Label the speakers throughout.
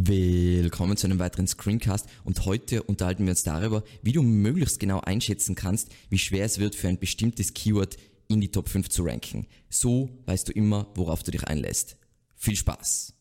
Speaker 1: Willkommen zu einem weiteren Screencast und heute unterhalten wir uns darüber, wie du möglichst genau einschätzen kannst, wie schwer es wird für ein bestimmtes Keyword in die Top 5 zu ranken. So weißt du immer, worauf du dich einlässt. Viel Spaß!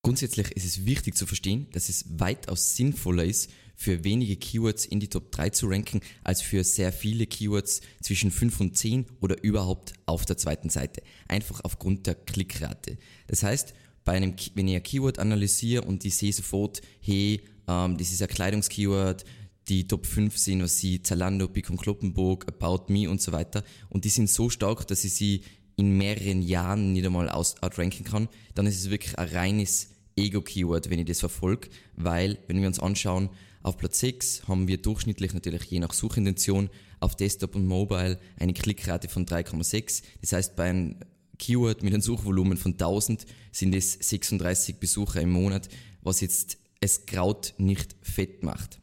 Speaker 1: Grundsätzlich ist es wichtig zu verstehen, dass es weitaus sinnvoller ist, für wenige Keywords in die Top 3 zu ranken, als für sehr viele Keywords zwischen 5 und 10 oder überhaupt auf der zweiten Seite. Einfach aufgrund der Klickrate. Das heißt, bei einem, wenn ich ein Keyword analysiere und ich sehe sofort, hey, ähm, das ist ein Kleidungskeyword, die Top 5 sind, was sie Zalando, Bicon Kloppenburg, About Me und so weiter. Und die sind so stark, dass ich sie in mehreren Jahren nicht einmal aus, outranken kann, dann ist es wirklich ein reines Ego-Keyword, wenn ich das verfolge, weil, wenn wir uns anschauen, auf Platz 6 haben wir durchschnittlich natürlich je nach Suchintention auf Desktop und Mobile eine Klickrate von 3,6. Das heißt, bei einem Keyword mit einem Suchvolumen von 1000 sind es 36 Besucher im Monat, was jetzt es Kraut nicht fett macht.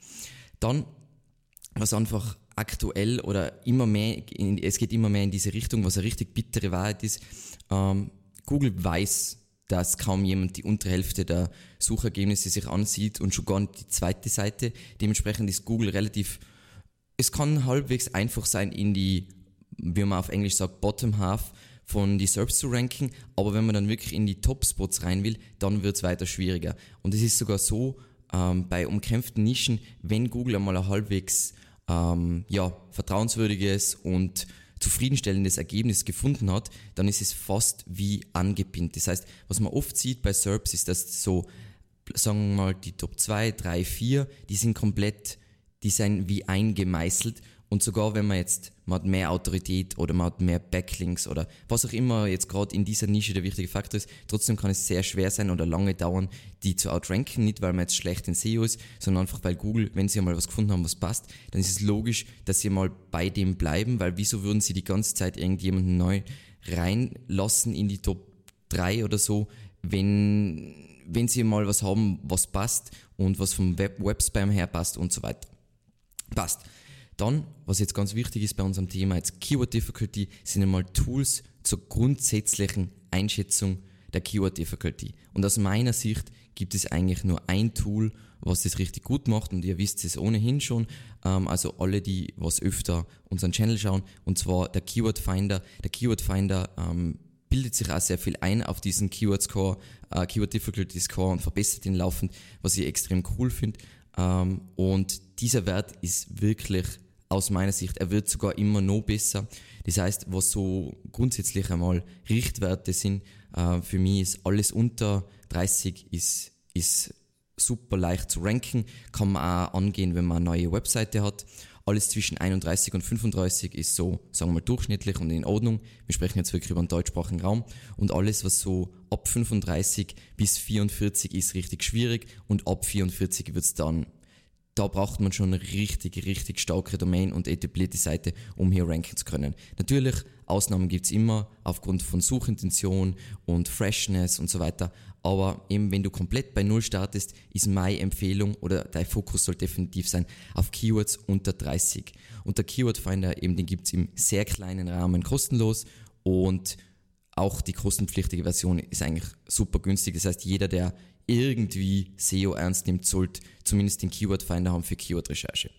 Speaker 1: Dann, was einfach aktuell oder immer mehr, es geht immer mehr in diese Richtung, was eine richtig bittere Wahrheit ist. Ähm, Google weiß, dass kaum jemand die untere Hälfte der Suchergebnisse sich ansieht und schon gar nicht die zweite Seite. Dementsprechend ist Google relativ, es kann halbwegs einfach sein, in die, wie man auf Englisch sagt, Bottom Half von die SERPs zu ranken, aber wenn man dann wirklich in die Top-Spots rein will, dann wird es weiter schwieriger. Und es ist sogar so, ähm, bei umkämpften Nischen, wenn Google einmal ein halbwegs ähm, ja, vertrauenswürdiges und zufriedenstellendes Ergebnis gefunden hat, dann ist es fast wie angepinnt. Das heißt, was man oft sieht bei SERPs ist, dass so, sagen wir mal, die Top 2, 3, 4, die sind komplett, die sind wie eingemeißelt und sogar wenn man jetzt, man hat mehr Autorität oder man hat mehr Backlinks oder was auch immer jetzt gerade in dieser Nische der wichtige Faktor ist, trotzdem kann es sehr schwer sein oder lange dauern, die zu outranken. Nicht, weil man jetzt schlecht in SEO ist, sondern einfach weil Google, wenn sie mal was gefunden haben, was passt, dann ist es logisch, dass sie mal bei dem bleiben, weil wieso würden sie die ganze Zeit irgendjemanden neu reinlassen in die Top 3 oder so, wenn, wenn sie mal was haben, was passt und was vom Web Webspam her passt und so weiter. Passt. Dann, was jetzt ganz wichtig ist bei unserem Thema jetzt Keyword Difficulty, sind einmal Tools zur grundsätzlichen Einschätzung der Keyword Difficulty. Und aus meiner Sicht gibt es eigentlich nur ein Tool, was das richtig gut macht und ihr wisst es ohnehin schon, ähm, also alle, die was öfter unseren Channel schauen, und zwar der Keyword Finder. Der Keyword Finder ähm, bildet sich auch sehr viel ein auf diesen Keyword Score, äh, Keyword Difficulty Score und verbessert ihn laufend, was ich extrem cool finde. Ähm, und dieser Wert ist wirklich aus meiner Sicht. Er wird sogar immer noch besser. Das heißt, was so grundsätzlich einmal Richtwerte sind, äh, für mich ist alles unter 30 ist, ist super leicht zu ranken, kann man auch angehen, wenn man eine neue Webseite hat. Alles zwischen 31 und 35 ist so, sagen wir mal, durchschnittlich und in Ordnung. Wir sprechen jetzt wirklich über einen deutschsprachigen Raum. Und alles, was so ab 35 bis 44 ist richtig schwierig und ab 44 wird's dann da braucht man schon eine richtig, richtig starke Domain und etablierte Seite, um hier ranken zu können. Natürlich, Ausnahmen gibt's immer aufgrund von Suchintention und Freshness und so weiter. Aber eben wenn du komplett bei Null startest, ist meine Empfehlung oder dein Fokus soll definitiv sein auf Keywords unter 30. Und der Keyword Finder eben, den gibt's im sehr kleinen Rahmen kostenlos und auch die kostenpflichtige Version ist eigentlich super günstig. Das heißt, jeder, der irgendwie SEO ernst nimmt, sollte zumindest den Keyword Finder haben für Keyword-Recherche.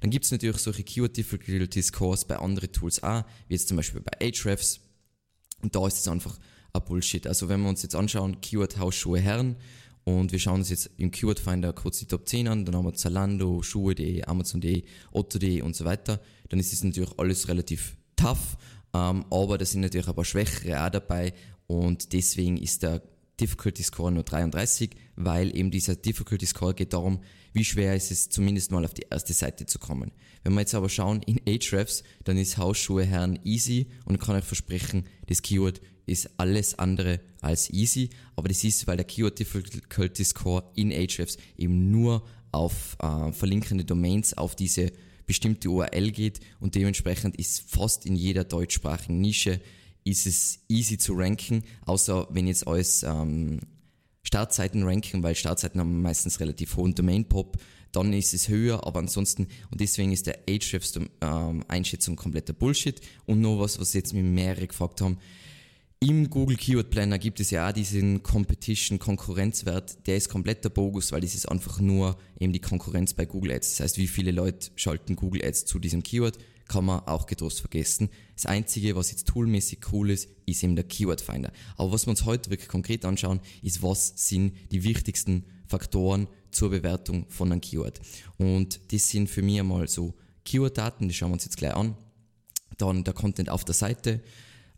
Speaker 1: Dann gibt es natürlich solche Keyword Difficulty Scores bei anderen Tools auch, wie jetzt zum Beispiel bei Ahrefs. Und da ist es einfach ein Bullshit. Also wenn wir uns jetzt anschauen, Keyword Hausschuhe Herren und wir schauen uns jetzt im Keyword Finder kurz die Top 10 an, dann haben wir Zalando, Schuhe.de, Amazon.de, Otto.de und so weiter, dann ist es natürlich alles relativ tough, ähm, aber da sind natürlich ein paar Schwächere auch dabei und deswegen ist der Difficulty Score nur 33, weil eben dieser Difficulty Score geht darum, wie schwer ist es zumindest mal auf die erste Seite zu kommen. Wenn wir jetzt aber schauen in Ahrefs, dann ist Hausschuhe Herren easy und kann euch versprechen, das Keyword ist alles andere als easy, aber das ist, weil der Keyword Difficulty Score in Ahrefs eben nur auf äh, verlinkende Domains auf diese bestimmte URL geht und dementsprechend ist fast in jeder deutschsprachigen Nische ist es easy zu ranken, außer wenn jetzt alles ähm, Startseiten ranken, weil Startseiten haben meistens relativ hohen Domain-Pop, dann ist es höher, aber ansonsten, und deswegen ist der Ahrefs ähm, kompletter Bullshit. Und noch was, was jetzt mir mehrere gefragt haben, im Google Keyword Planner gibt es ja auch diesen Competition Konkurrenzwert, der ist kompletter Bogus, weil das ist einfach nur eben die Konkurrenz bei Google Ads. Das heißt, wie viele Leute schalten Google Ads zu diesem Keyword, kann man auch getrost vergessen. Das Einzige, was jetzt toolmäßig cool ist, ist eben der Keyword Finder. Aber was wir uns heute wirklich konkret anschauen, ist, was sind die wichtigsten Faktoren zur Bewertung von einem Keyword. Und das sind für mich einmal so Keyword-Daten, die schauen wir uns jetzt gleich an. Dann der Content auf der Seite,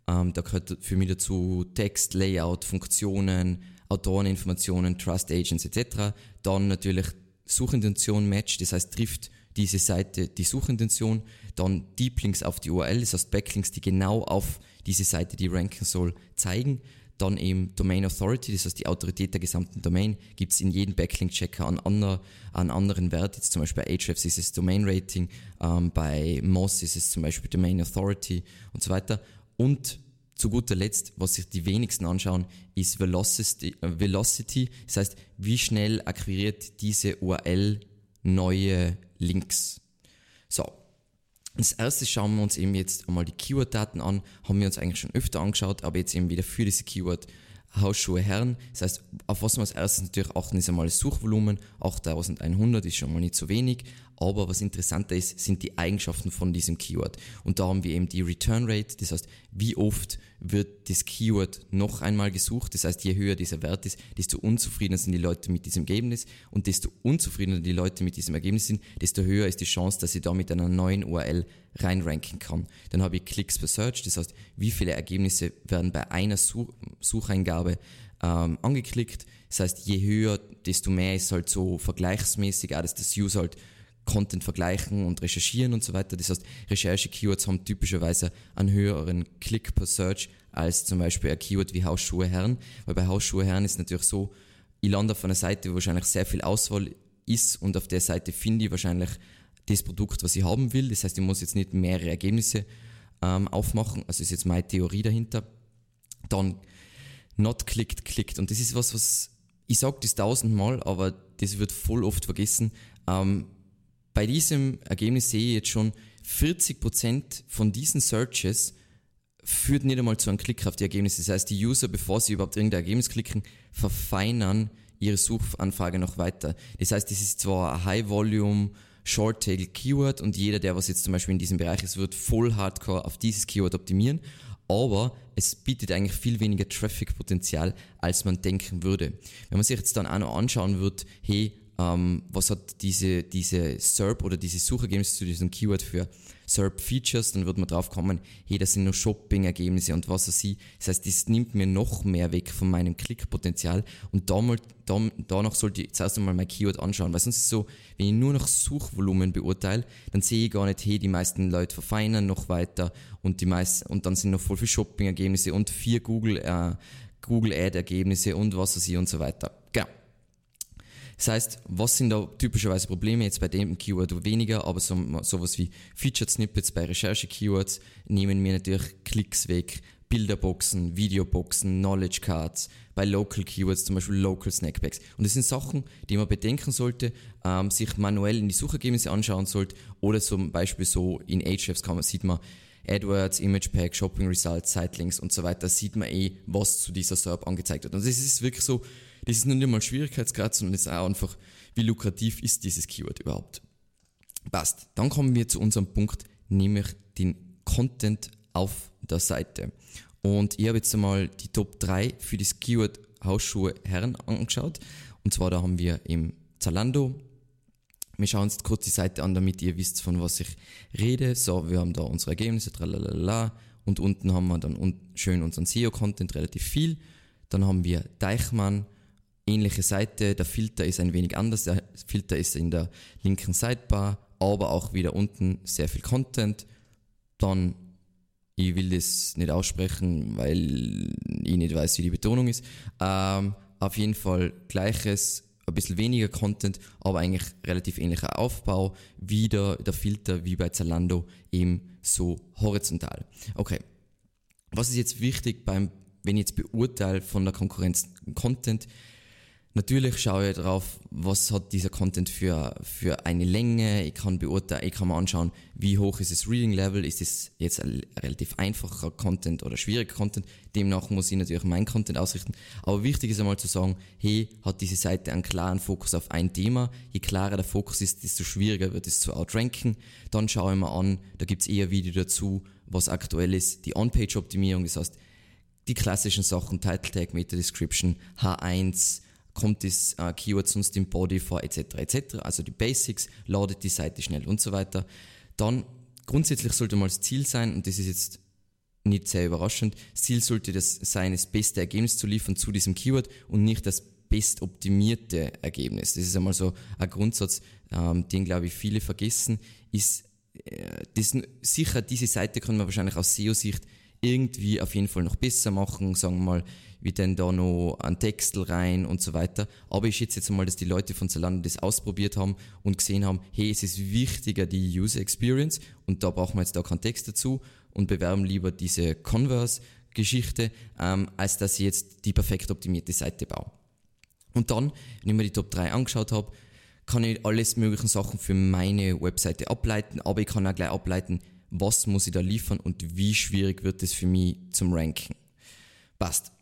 Speaker 1: ähm, da gehört für mich dazu Text, Layout, Funktionen, Autoreninformationen, Trust Agents etc. Dann natürlich Suchintention Match, das heißt trifft diese Seite die Suchintention, dann Deep Links auf die URL, das heißt Backlinks, die genau auf diese Seite, die ranken soll, zeigen. Dann eben Domain Authority, das heißt die Autorität der gesamten Domain, gibt es in jedem Backlink-Checker an, ander, an anderen Wert. Jetzt zum Beispiel bei Ahrefs ist es Domain Rating, ähm, bei Moz ist es zum Beispiel Domain Authority und so weiter. Und zu guter Letzt, was sich die wenigsten anschauen, ist Velocity, äh, Velocity. Das heißt, wie schnell akquiriert diese URL neue Links. So. Als erstes schauen wir uns eben jetzt einmal die Keyword-Daten an. Haben wir uns eigentlich schon öfter angeschaut, aber jetzt eben wieder für diese Keyword Hausschuhe Herren. Das heißt, auf was wir als erstes natürlich achten, ist einmal das Suchvolumen. 8100 ist schon mal nicht so wenig. Aber was interessanter ist, sind die Eigenschaften von diesem Keyword. Und da haben wir eben die Return Rate. Das heißt, wie oft wird das Keyword noch einmal gesucht. Das heißt, je höher dieser Wert ist, desto unzufriedener sind die Leute mit diesem Ergebnis. Und desto unzufriedener die Leute mit diesem Ergebnis sind, desto höher ist die Chance, dass ich da mit einer neuen URL reinranken kann. Dann habe ich Clicks per Search. Das heißt, wie viele Ergebnisse werden bei einer Such Sucheingabe ähm, angeklickt. Das heißt, je höher, desto mehr ist halt so vergleichsmäßig, auch dass das User halt Content vergleichen und recherchieren und so weiter. Das heißt, Recherche-Keywords haben typischerweise einen höheren Klick per Search als zum Beispiel ein Keyword wie Hausschuhe Herren. Weil bei Hausschuhe Herren ist natürlich so, ich lande auf einer Seite, wo wahrscheinlich sehr viel Auswahl ist und auf der Seite finde ich wahrscheinlich das Produkt, was ich haben will. Das heißt, ich muss jetzt nicht mehrere Ergebnisse ähm, aufmachen. Also ist jetzt meine Theorie dahinter. Dann not clicked, clicked. Und das ist was, was ich sage das tausendmal, aber das wird voll oft vergessen. Ähm, bei diesem Ergebnis sehe ich jetzt schon, 40% von diesen Searches führt nicht einmal zu einem Klick auf die Ergebnisse. Das heißt, die User, bevor sie überhaupt irgendein Ergebnis klicken, verfeinern ihre Suchanfrage noch weiter. Das heißt, das ist zwar ein High-Volume, Short-Tail-Keyword und jeder, der was jetzt zum Beispiel in diesem Bereich ist, wird voll hardcore auf dieses Keyword optimieren, aber es bietet eigentlich viel weniger Traffic-Potenzial, als man denken würde. Wenn man sich jetzt dann auch noch anschauen wird, hey, ähm, was hat diese, diese SERP oder diese Suchergebnisse zu diesem Keyword für SERP-Features, dann wird man drauf kommen, hey, das sind nur Shopping-Ergebnisse und was weiß ich. Das heißt, das nimmt mir noch mehr weg von meinem Klickpotenzial und da mal, da, danach sollte ich zuerst einmal mein Keyword anschauen, weil sonst ist es so, wenn ich nur nach Suchvolumen beurteile, dann sehe ich gar nicht, hey, die meisten Leute verfeinern noch weiter und die meisten, und dann sind noch voll viele Shopping-Ergebnisse und vier Google, äh, Google Ad-Ergebnisse und was weiß ich und so weiter. Genau. Das heißt, was sind da typischerweise Probleme jetzt bei dem Keyword weniger, aber so, sowas wie Featured Snippets bei Recherche-Keywords nehmen mir natürlich Klicks weg, Bilderboxen, Videoboxen, Knowledge Cards, bei Local Keywords zum Beispiel Local Snackpacks. Und das sind Sachen, die man bedenken sollte, ähm, sich manuell in die Suchergebnisse anschauen sollte oder zum Beispiel so in Ahrefs kann man, sieht man AdWords, Image Pack, Shopping Results, Sitelinks und so weiter, sieht man eh, was zu dieser SERP angezeigt wird. Und das ist wirklich so, das ist nicht mal Schwierigkeitsgrad, sondern es ist auch einfach, wie lukrativ ist dieses Keyword überhaupt. Passt. Dann kommen wir zu unserem Punkt, nämlich den Content auf der Seite. Und ich habe jetzt einmal die Top 3 für das Keyword Hausschuhe Herren angeschaut. Und zwar da haben wir im Zalando. Wir schauen uns kurz die Seite an, damit ihr wisst, von was ich rede. So, wir haben da unsere Ergebnisse, tralalala. Und unten haben wir dann schön unseren SEO-Content, relativ viel. Dann haben wir Deichmann, ähnliche Seite. Der Filter ist ein wenig anders. Der Filter ist in der linken Sidebar, aber auch wieder unten sehr viel Content. Dann, ich will das nicht aussprechen, weil ich nicht weiß, wie die Betonung ist. Ähm, auf jeden Fall gleiches, ein bisschen weniger Content, aber eigentlich relativ ähnlicher Aufbau. Wieder der Filter wie bei Zalando eben so horizontal. Okay. Was ist jetzt wichtig beim, wenn ich jetzt beurteile von der Konkurrenz Content? Natürlich schaue ich darauf, was hat dieser Content für, für eine Länge. Ich kann beurteilen, ich kann mir anschauen, wie hoch ist das Reading Level. Ist es jetzt ein relativ einfacher Content oder schwieriger Content? Demnach muss ich natürlich meinen Content ausrichten. Aber wichtig ist einmal zu sagen, hey, hat diese Seite einen klaren Fokus auf ein Thema. Je klarer der Fokus ist, desto schwieriger wird es zu outranken. Dann schaue ich mir an, da gibt es eher Video dazu, was aktuell ist. Die On-Page-Optimierung, das heißt, die klassischen Sachen, Title Tag, Meta Description, H1, kommt das äh, Keyword sonst im Body vor, etc. etc. Also die Basics, ladet die Seite schnell und so weiter. Dann grundsätzlich sollte mal das Ziel sein, und das ist jetzt nicht sehr überraschend, das Ziel sollte das sein, das beste Ergebnis zu liefern zu diesem Keyword und nicht das bestoptimierte Ergebnis. Das ist einmal so ein Grundsatz, ähm, den glaube ich viele vergessen, ist äh, das, sicher diese Seite kann man wahrscheinlich aus SEO-Sicht irgendwie auf jeden Fall noch besser machen, sagen wir mal, wie denn da noch ein Textel rein und so weiter. Aber ich schätze jetzt mal, dass die Leute von Zalando das ausprobiert haben und gesehen haben, hey, es ist wichtiger die User Experience und da brauchen wir jetzt da keinen Text dazu und bewerben lieber diese Converse-Geschichte, ähm, als dass ich jetzt die perfekt optimierte Seite baue. Und dann, wenn ich mir die Top 3 angeschaut habe, kann ich alles möglichen Sachen für meine Webseite ableiten, aber ich kann auch gleich ableiten, was muss ich da liefern und wie schwierig wird es für mich zum Ranken. Passt.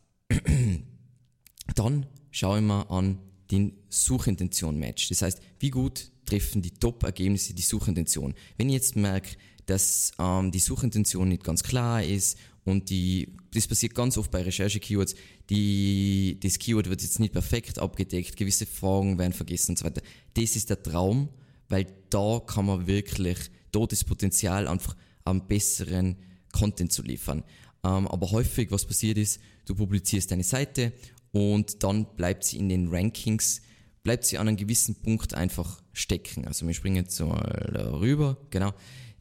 Speaker 1: Dann schaue ich mir an den Suchintention-Match. Das heißt, wie gut treffen die Top-Ergebnisse die Suchintention. Wenn ich jetzt merke, dass ähm, die Suchintention nicht ganz klar ist und die, das passiert ganz oft bei Recherche-Keywords, das Keyword wird jetzt nicht perfekt abgedeckt, gewisse Fragen werden vergessen und so weiter. Das ist der Traum, weil da kann man wirklich das Potenzial einfach am besseren Content zu liefern. Ähm, aber häufig, was passiert ist, du publizierst deine Seite und dann bleibt sie in den Rankings, bleibt sie an einem gewissen Punkt einfach stecken. Also wir springen jetzt so darüber, genau.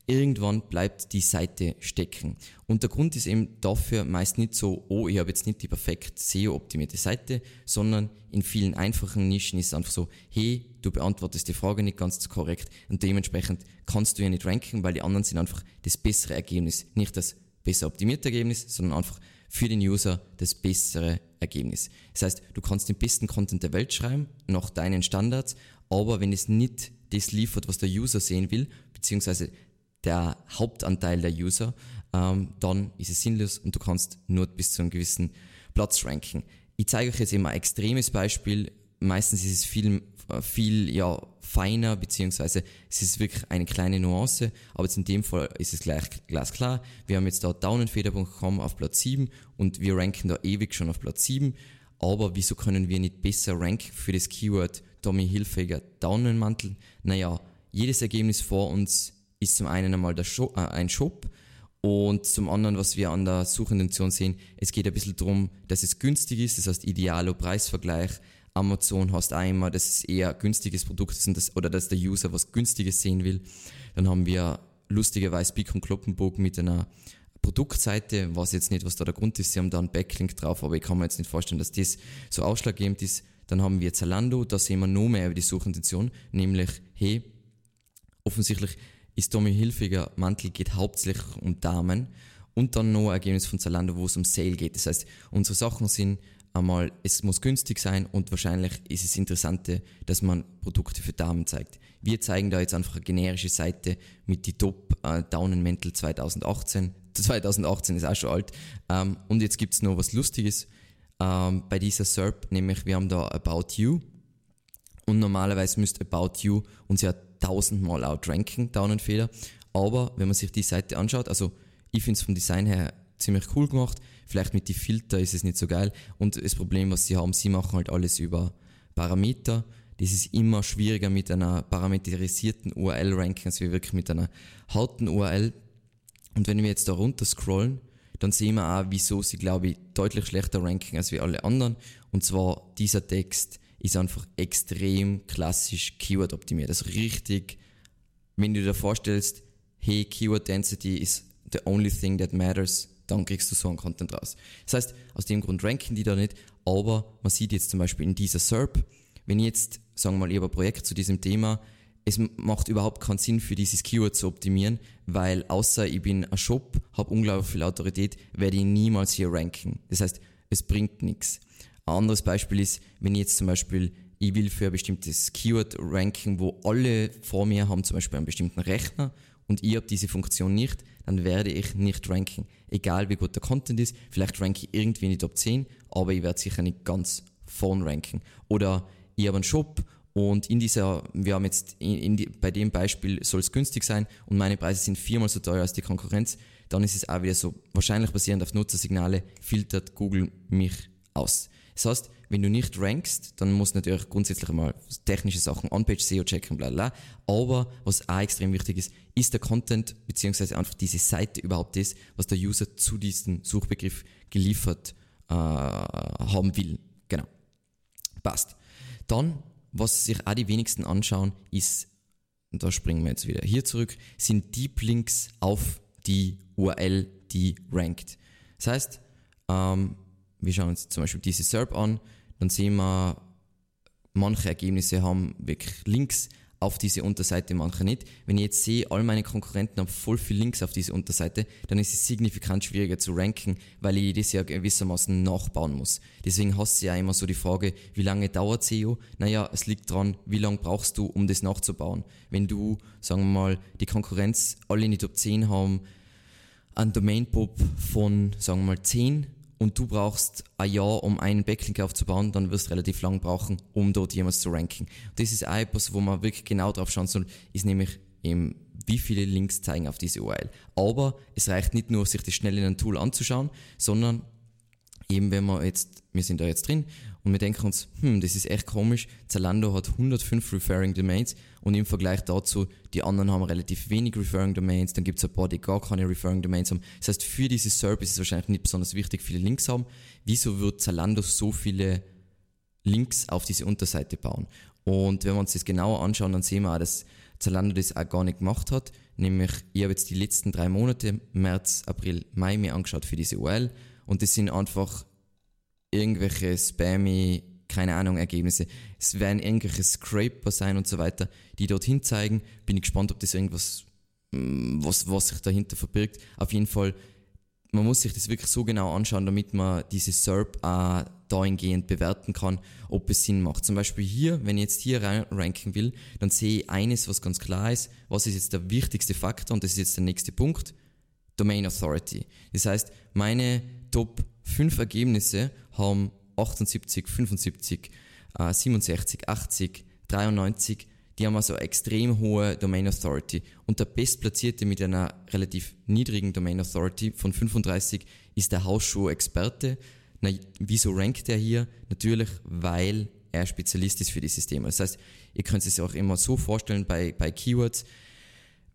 Speaker 1: Irgendwann bleibt die Seite stecken. Und der Grund ist eben dafür meist nicht so, oh, ich habe jetzt nicht die perfekt SEO-optimierte Seite, sondern in vielen einfachen Nischen ist es einfach so, hey, du beantwortest die Frage nicht ganz korrekt und dementsprechend kannst du ja nicht ranken, weil die anderen sind einfach das bessere Ergebnis, nicht das besser optimierte Ergebnis, sondern einfach für den User das bessere Ergebnis. Das heißt, du kannst den besten Content der Welt schreiben, nach deinen Standards, aber wenn es nicht das liefert, was der User sehen will, beziehungsweise der Hauptanteil der User, ähm, dann ist es sinnlos und du kannst nur bis zu einem gewissen Platz ranken. Ich zeige euch jetzt immer ein extremes Beispiel. Meistens ist es viel, viel ja, feiner, beziehungsweise es ist wirklich eine kleine Nuance, aber jetzt in dem Fall ist es gleich glasklar. Wir haben jetzt da downenfeder.com auf Platz 7 und wir ranken da ewig schon auf Platz 7. Aber wieso können wir nicht besser ranken für das Keyword Tommy Hilfiger Daunenmantel? Naja, jedes Ergebnis vor uns ist zum einen einmal Shop, äh, ein Shop und zum anderen, was wir an der Suchintention sehen, es geht ein bisschen darum, dass es günstig ist, das heißt idealer Preisvergleich. Amazon hast auch immer, dass es eher günstiges Produkt ist das, oder dass der User was Günstiges sehen will. Dann haben wir lustigerweise Big und Kloppenburg mit einer Produktseite, weiß jetzt nicht, was da der Grund ist, sie haben da einen Backlink drauf, aber ich kann mir jetzt nicht vorstellen, dass das so ausschlaggebend ist. Dann haben wir Zalando, da sehen wir noch mehr über die Suchintention, nämlich, hey, offensichtlich ist Tommy Hilfiger Mantel geht hauptsächlich um Damen und dann noch ein Ergebnis von Zalando, wo es um Sale geht. Das heißt, unsere Sachen sind einmal, es muss günstig sein und wahrscheinlich ist es Interessante, dass man Produkte für Damen zeigt. Wir zeigen da jetzt einfach eine generische Seite mit die Top äh, Daunenmäntel 2018. 2018 ist auch schon alt. Ähm, und jetzt gibt's noch was Lustiges ähm, bei dieser SERP, nämlich wir haben da About You. Und normalerweise müsste About You uns ja tausendmal outranken, Daunenfeder. Aber wenn man sich die Seite anschaut, also ich finde es vom Design her ziemlich cool gemacht. Vielleicht mit den Filter ist es nicht so geil. Und das Problem, was sie haben, sie machen halt alles über Parameter. Das ist immer schwieriger mit einer parameterisierten URL-Ranking als wir wirklich mit einer harten URL. Und wenn wir jetzt da runter scrollen, dann sehen wir auch, wieso sie, glaube ich, deutlich schlechter ranken als wir alle anderen. Und zwar dieser Text ist einfach extrem klassisch Keyword optimiert. Also richtig, wenn du dir vorstellst, hey, Keyword Density is the only thing that matters, dann kriegst du so einen Content raus. Das heißt, aus dem Grund ranken die da nicht, aber man sieht jetzt zum Beispiel in dieser SERP, wenn ich jetzt, sagen wir mal, ich habe ein Projekt zu diesem Thema, es macht überhaupt keinen Sinn für dieses Keyword zu optimieren, weil außer ich bin ein Shop, habe unglaublich viel Autorität, werde ich niemals hier ranken. Das heißt, es bringt nichts. Ein anderes Beispiel ist, wenn ich jetzt zum Beispiel, ich will für ein bestimmtes Keyword ranken, wo alle vor mir haben zum Beispiel einen bestimmten Rechner und ich habe diese Funktion nicht, dann werde ich nicht ranken. Egal wie gut der Content ist, vielleicht ranke ich irgendwie in die Top 10, aber ich werde sicher nicht ganz vorn ranken. Oder ich habe einen Shop und in dieser, wir haben jetzt in, in die, bei dem Beispiel soll es günstig sein und meine Preise sind viermal so teuer als die Konkurrenz, dann ist es auch wieder so, wahrscheinlich basierend auf Nutzersignale, filtert Google mich aus. Das heißt, wenn du nicht rankst, dann musst du natürlich grundsätzlich mal technische Sachen, On-Page SEO checken, bla bla. Aber was auch extrem wichtig ist, ist der Content, beziehungsweise einfach diese Seite überhaupt das, was der User zu diesem Suchbegriff geliefert äh, haben will. Genau. Passt. Dann, was sich auch die wenigsten anschauen, ist, und da springen wir jetzt wieder hier zurück, sind Deep Links auf die URL, die rankt. Das heißt, ähm, wir schauen uns zum Beispiel diese SERP an, dann sehen wir, manche Ergebnisse haben wirklich Links auf diese Unterseite, manche nicht. Wenn ich jetzt sehe, all meine Konkurrenten haben voll viel Links auf diese Unterseite, dann ist es signifikant schwieriger zu ranken, weil ich das ja gewissermaßen nachbauen muss. Deswegen hast du ja immer so die Frage, wie lange dauert SEO? Naja, es liegt dran, wie lange brauchst du, um das nachzubauen. Wenn du, sagen wir mal, die Konkurrenz alle in die Top 10 haben, einen Domain-Pop von, sagen wir mal, 10 und du brauchst ein Jahr, um einen Backlink aufzubauen, dann wirst du relativ lang brauchen, um dort jemals zu ranken. Das ist auch etwas, wo man wirklich genau drauf schauen soll, ist nämlich eben, wie viele Links zeigen auf diese URL. Aber es reicht nicht nur, sich das schnell in einem Tool anzuschauen, sondern eben wenn wir jetzt, wir sind da jetzt drin und wir denken uns, hm, das ist echt komisch, Zalando hat 105 Referring Domains und im Vergleich dazu, die anderen haben relativ wenig Referring Domains, dann gibt es ein paar, die gar keine Referring Domains haben. Das heißt, für diese Service ist es wahrscheinlich nicht besonders wichtig, viele Links haben. Wieso wird Zalando so viele Links auf diese Unterseite bauen? Und wenn wir uns das genauer anschauen, dann sehen wir auch, dass Zalando das auch gar nicht gemacht hat. Nämlich, ich habe jetzt die letzten drei Monate, März, April, Mai, mir angeschaut für diese URL und das sind einfach irgendwelche spammy, keine Ahnung, Ergebnisse. Es werden irgendwelche Scraper sein und so weiter, die dorthin zeigen. Bin ich gespannt, ob das irgendwas, mm, was, was sich dahinter verbirgt. Auf jeden Fall, man muss sich das wirklich so genau anschauen, damit man diese SERP auch dahingehend bewerten kann, ob es Sinn macht. Zum Beispiel hier, wenn ich jetzt hier ranken will, dann sehe ich eines, was ganz klar ist. Was ist jetzt der wichtigste Faktor? Und das ist jetzt der nächste Punkt. Domain Authority. Das heißt, meine Top 5 Ergebnisse haben 78, 75, äh, 67, 80, 93, die haben also extrem hohe Domain Authority. Und der Bestplatzierte mit einer relativ niedrigen Domain Authority von 35 ist der Hausschuh-Experte. Wieso rankt er hier? Natürlich, weil er Spezialist ist für die Systeme. Das heißt, ihr könnt es euch auch immer so vorstellen bei, bei Keywords.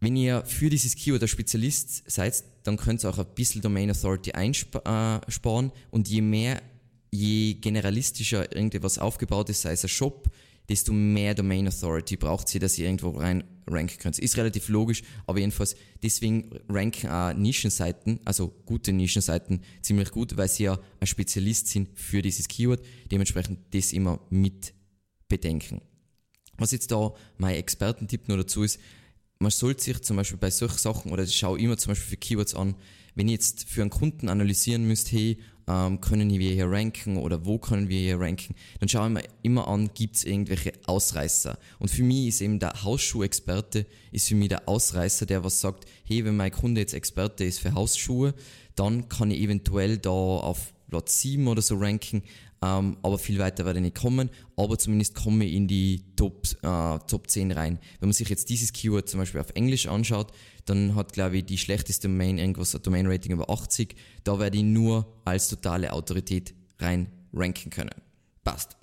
Speaker 1: Wenn ihr für dieses Keyword ein Spezialist seid, dann könnt ihr auch ein bisschen Domain Authority einsparen äh, und je mehr, je generalistischer irgendetwas aufgebaut ist, sei es ein Shop, desto mehr Domain Authority braucht sie, dass ihr irgendwo rein ranken könnt. Ist relativ logisch, aber jedenfalls deswegen ranken auch Nischenseiten, also gute Nischenseiten, ziemlich gut, weil sie ja ein Spezialist sind für dieses Keyword. Dementsprechend das immer mit bedenken. Was jetzt da mein Expertentipp nur dazu ist, man sollte sich zum Beispiel bei solchen Sachen, oder ich schaue immer zum Beispiel für Keywords an, wenn ich jetzt für einen Kunden analysieren müsst, hey, ähm, können wir hier ranken oder wo können wir hier ranken, dann schaue ich mir immer an, gibt es irgendwelche Ausreißer. Und für mich ist eben der Hausschuhexperte, ist für mich der Ausreißer, der was sagt, hey, wenn mein Kunde jetzt Experte ist für Hausschuhe, dann kann ich eventuell da auf Platz 7 oder so ranken, ähm, aber viel weiter werde ich nicht kommen, aber zumindest komme ich in die Top, äh, Top 10 rein. Wenn man sich jetzt dieses Keyword zum Beispiel auf Englisch anschaut, dann hat, glaube ich, die schlechteste Domain irgendwas ein Domain-Rating über 80. Da werde ich nur als totale Autorität rein ranken können. Passt.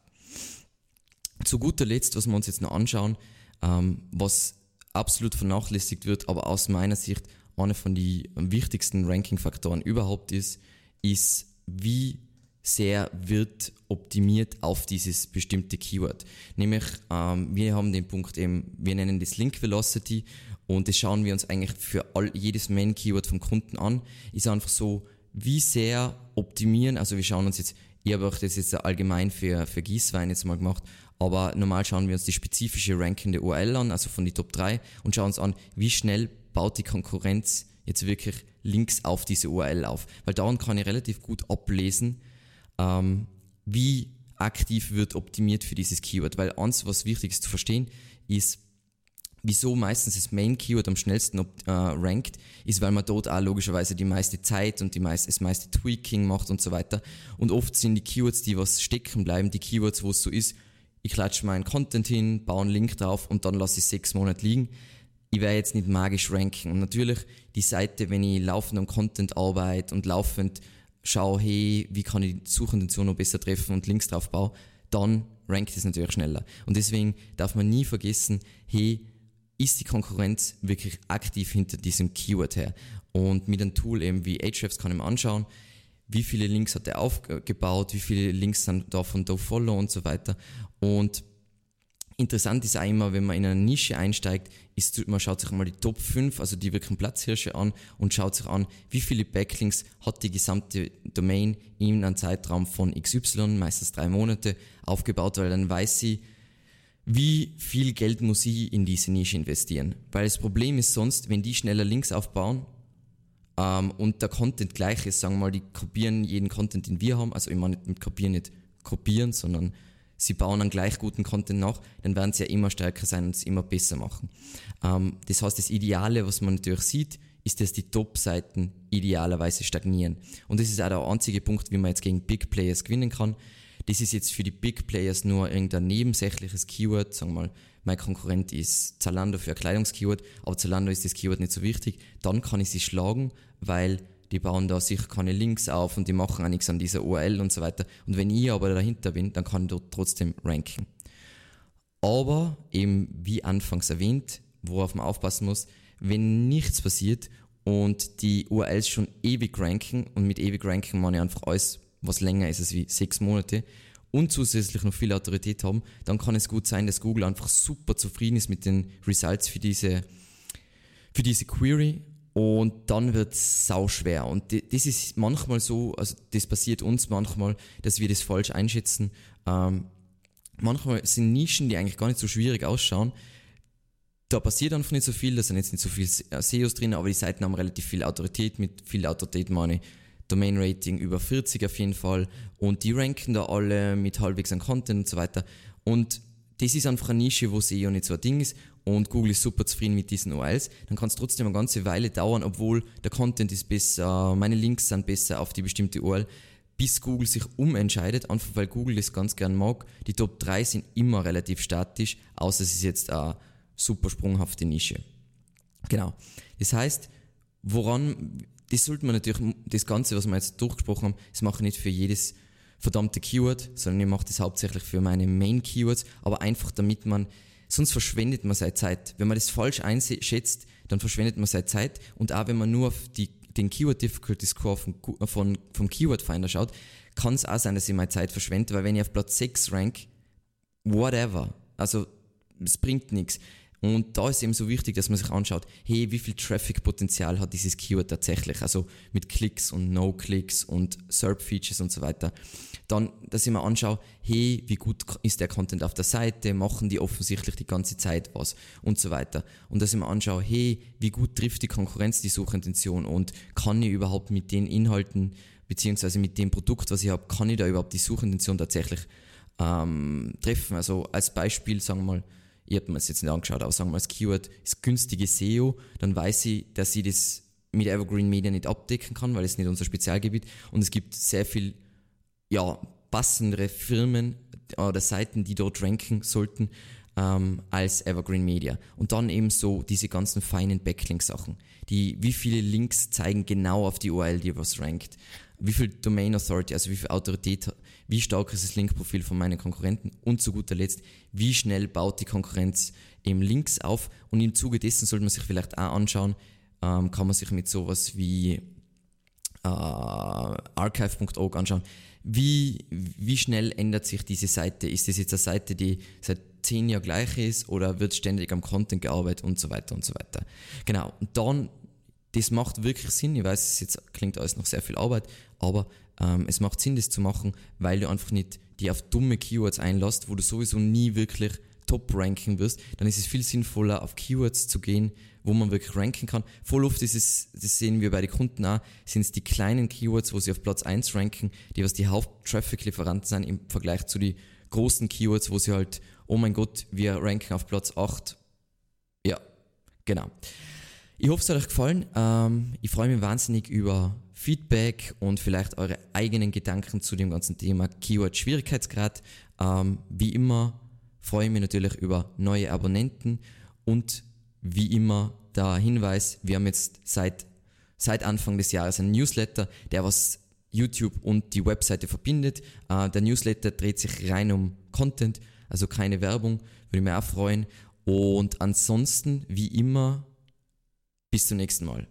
Speaker 1: Zu guter Letzt, was wir uns jetzt noch anschauen, ähm, was absolut vernachlässigt wird, aber aus meiner Sicht einer von den wichtigsten Ranking-Faktoren überhaupt ist, ist, wie sehr wird optimiert auf dieses bestimmte Keyword. Nämlich, ähm, wir haben den Punkt eben, wir nennen das Link Velocity und das schauen wir uns eigentlich für all, jedes Main-Keyword vom Kunden an. Ist einfach so, wie sehr optimieren, also wir schauen uns jetzt, ich habe auch das jetzt allgemein für, für Gießwein jetzt mal gemacht, aber normal schauen wir uns die spezifische rankende URL an, also von die Top 3 und schauen uns an, wie schnell baut die Konkurrenz jetzt wirklich Links auf diese URL auf. Weil daran kann ich relativ gut ablesen, ähm, wie aktiv wird optimiert für dieses Keyword. Weil eins, was wichtig ist zu verstehen, ist, wieso meistens das Main Keyword am schnellsten äh, rankt, ist, weil man dort auch logischerweise die meiste Zeit und die meiste, das meiste Tweaking macht und so weiter. Und oft sind die Keywords, die was stecken bleiben, die Keywords, wo es so ist, ich klatsche meinen Content hin, baue einen Link drauf und dann lasse ich sechs Monate liegen. Ich werde jetzt nicht magisch ranken. Und natürlich die Seite, wenn ich laufend am Content arbeite und laufend schaue, hey, wie kann ich die Suchintention noch besser treffen und Links drauf baue, dann rankt es natürlich schneller. Und deswegen darf man nie vergessen, hey, ist die Konkurrenz wirklich aktiv hinter diesem Keyword her. Und mit einem Tool eben wie Ahrefs kann ich mir anschauen, wie viele Links hat er aufgebaut, wie viele Links sind da von DoFollow und so weiter. Und interessant ist auch immer, wenn man in eine Nische einsteigt, ist, man schaut sich mal die Top 5, also die wirklichen Platzhirsche an und schaut sich an, wie viele Backlinks hat die gesamte Domain in einem Zeitraum von XY, meistens drei Monate, aufgebaut, weil dann weiß sie, wie viel Geld muss ich in diese Nische investieren? Weil das Problem ist sonst, wenn die schneller Links aufbauen ähm, und der Content gleich ist, sagen wir mal, die kopieren jeden Content, den wir haben, also ich meine mit kopieren nicht kopieren, sondern sie bauen einen gleich guten Content nach, dann werden sie ja immer stärker sein und es immer besser machen. Ähm, das heißt, das Ideale, was man natürlich sieht, ist, dass die Top-Seiten idealerweise stagnieren. Und das ist auch der einzige Punkt, wie man jetzt gegen Big Players gewinnen kann. Das ist jetzt für die Big Players nur irgendein nebensächliches Keyword. Sagen wir mal, mein Konkurrent ist Zalando für ein Kleidungskeyword, aber Zalando ist das Keyword nicht so wichtig. Dann kann ich sie schlagen, weil die bauen da sicher keine Links auf und die machen auch nichts an dieser URL und so weiter. Und wenn ich aber dahinter bin, dann kann ich dort trotzdem ranken. Aber eben wie anfangs erwähnt, worauf man aufpassen muss, wenn nichts passiert und die URLs schon ewig ranken und mit ewig ranken meine ich einfach alles was länger ist als wie sechs Monate und zusätzlich noch viel Autorität haben, dann kann es gut sein, dass Google einfach super zufrieden ist mit den Results für diese, für diese Query und dann wird es sau schwer. Und das ist manchmal so, also das passiert uns manchmal, dass wir das falsch einschätzen. Ähm, manchmal sind Nischen, die eigentlich gar nicht so schwierig ausschauen, da passiert einfach nicht so viel, da sind jetzt nicht so viel SEOs drin, aber die Seiten haben relativ viel Autorität. Mit viel Autorität meine Domain Rating über 40 auf jeden Fall und die ranken da alle mit halbwegs an Content und so weiter. Und das ist einfach eine Nische, wo SEO nicht so ein Ding ist und Google ist super zufrieden mit diesen URLs, dann kann es trotzdem eine ganze Weile dauern, obwohl der Content ist besser, meine Links sind besser auf die bestimmte URL, bis Google sich umentscheidet, einfach weil Google das ganz gern mag. Die Top 3 sind immer relativ statisch, außer es ist jetzt eine super sprunghafte Nische. Genau. Das heißt, woran das sollte man natürlich, das Ganze, was wir jetzt durchgesprochen haben, das mache ich nicht für jedes verdammte Keyword, sondern ich mache das hauptsächlich für meine Main Keywords, aber einfach damit man, sonst verschwendet man seine Zeit. Wenn man das falsch einschätzt, dann verschwendet man seine Zeit und auch wenn man nur auf die, den Keyword Difficulty Score von, von, vom Keyword Finder schaut, kann es auch sein, dass ich meine Zeit verschwende, weil wenn ich auf Platz 6 rank, whatever, also es bringt nichts. Und da ist eben so wichtig, dass man sich anschaut, hey, wie viel Traffic-Potenzial hat dieses Keyword tatsächlich? Also mit Klicks und No-Klicks und SERP-Features und so weiter. Dann, dass ich mir anschaue, hey, wie gut ist der Content auf der Seite? Machen die offensichtlich die ganze Zeit was? Und so weiter. Und dass ich mir anschaue, hey, wie gut trifft die Konkurrenz die Suchintention? Und kann ich überhaupt mit den Inhalten, beziehungsweise mit dem Produkt, was ich habe, kann ich da überhaupt die Suchintention tatsächlich ähm, treffen? Also als Beispiel, sagen wir mal, ich habe mir das jetzt nicht angeschaut, aber sagen wir mal, das Keyword ist günstige SEO, dann weiß ich, dass ich das mit Evergreen Media nicht abdecken kann, weil es nicht unser Spezialgebiet und es gibt sehr viel, ja, passendere Firmen oder Seiten, die dort ranken sollten, ähm, als Evergreen Media. Und dann eben so diese ganzen feinen Backlink-Sachen. Die, wie viele Links zeigen genau auf die URL, die was rankt. Wie viel Domain Authority, also wie viel Autorität wie stark ist das Linkprofil von meinen Konkurrenten und zu guter Letzt, wie schnell baut die Konkurrenz eben Links auf und im Zuge dessen sollte man sich vielleicht auch anschauen, ähm, kann man sich mit sowas wie äh, archive.org anschauen, wie, wie schnell ändert sich diese Seite? Ist das jetzt eine Seite, die seit zehn Jahren gleich ist oder wird ständig am Content gearbeitet und so weiter und so weiter. Genau. Und dann, das macht wirklich Sinn. Ich weiß, es jetzt klingt alles noch sehr viel Arbeit, aber ähm, es macht Sinn, das zu machen, weil du einfach nicht die auf dumme Keywords einlässt, wo du sowieso nie wirklich top ranken wirst, dann ist es viel sinnvoller, auf Keywords zu gehen, wo man wirklich ranken kann. Voll oft ist es, das sehen wir bei den Kunden auch, sind es die kleinen Keywords, wo sie auf Platz 1 ranken, die was die Haupt-Traffic-Lieferanten sind im Vergleich zu den großen Keywords, wo sie halt, oh mein Gott, wir ranken auf Platz 8. Ja, genau. Ich hoffe, es hat euch gefallen. Ähm, ich freue mich wahnsinnig über Feedback und vielleicht eure eigenen Gedanken zu dem ganzen Thema Keyword-Schwierigkeitsgrad. Ähm, wie immer freue ich mich natürlich über neue Abonnenten und wie immer der Hinweis, wir haben jetzt seit, seit Anfang des Jahres einen Newsletter, der was YouTube und die Webseite verbindet. Äh, der Newsletter dreht sich rein um Content, also keine Werbung, würde mich auch freuen. Und ansonsten, wie immer, bis zum nächsten Mal.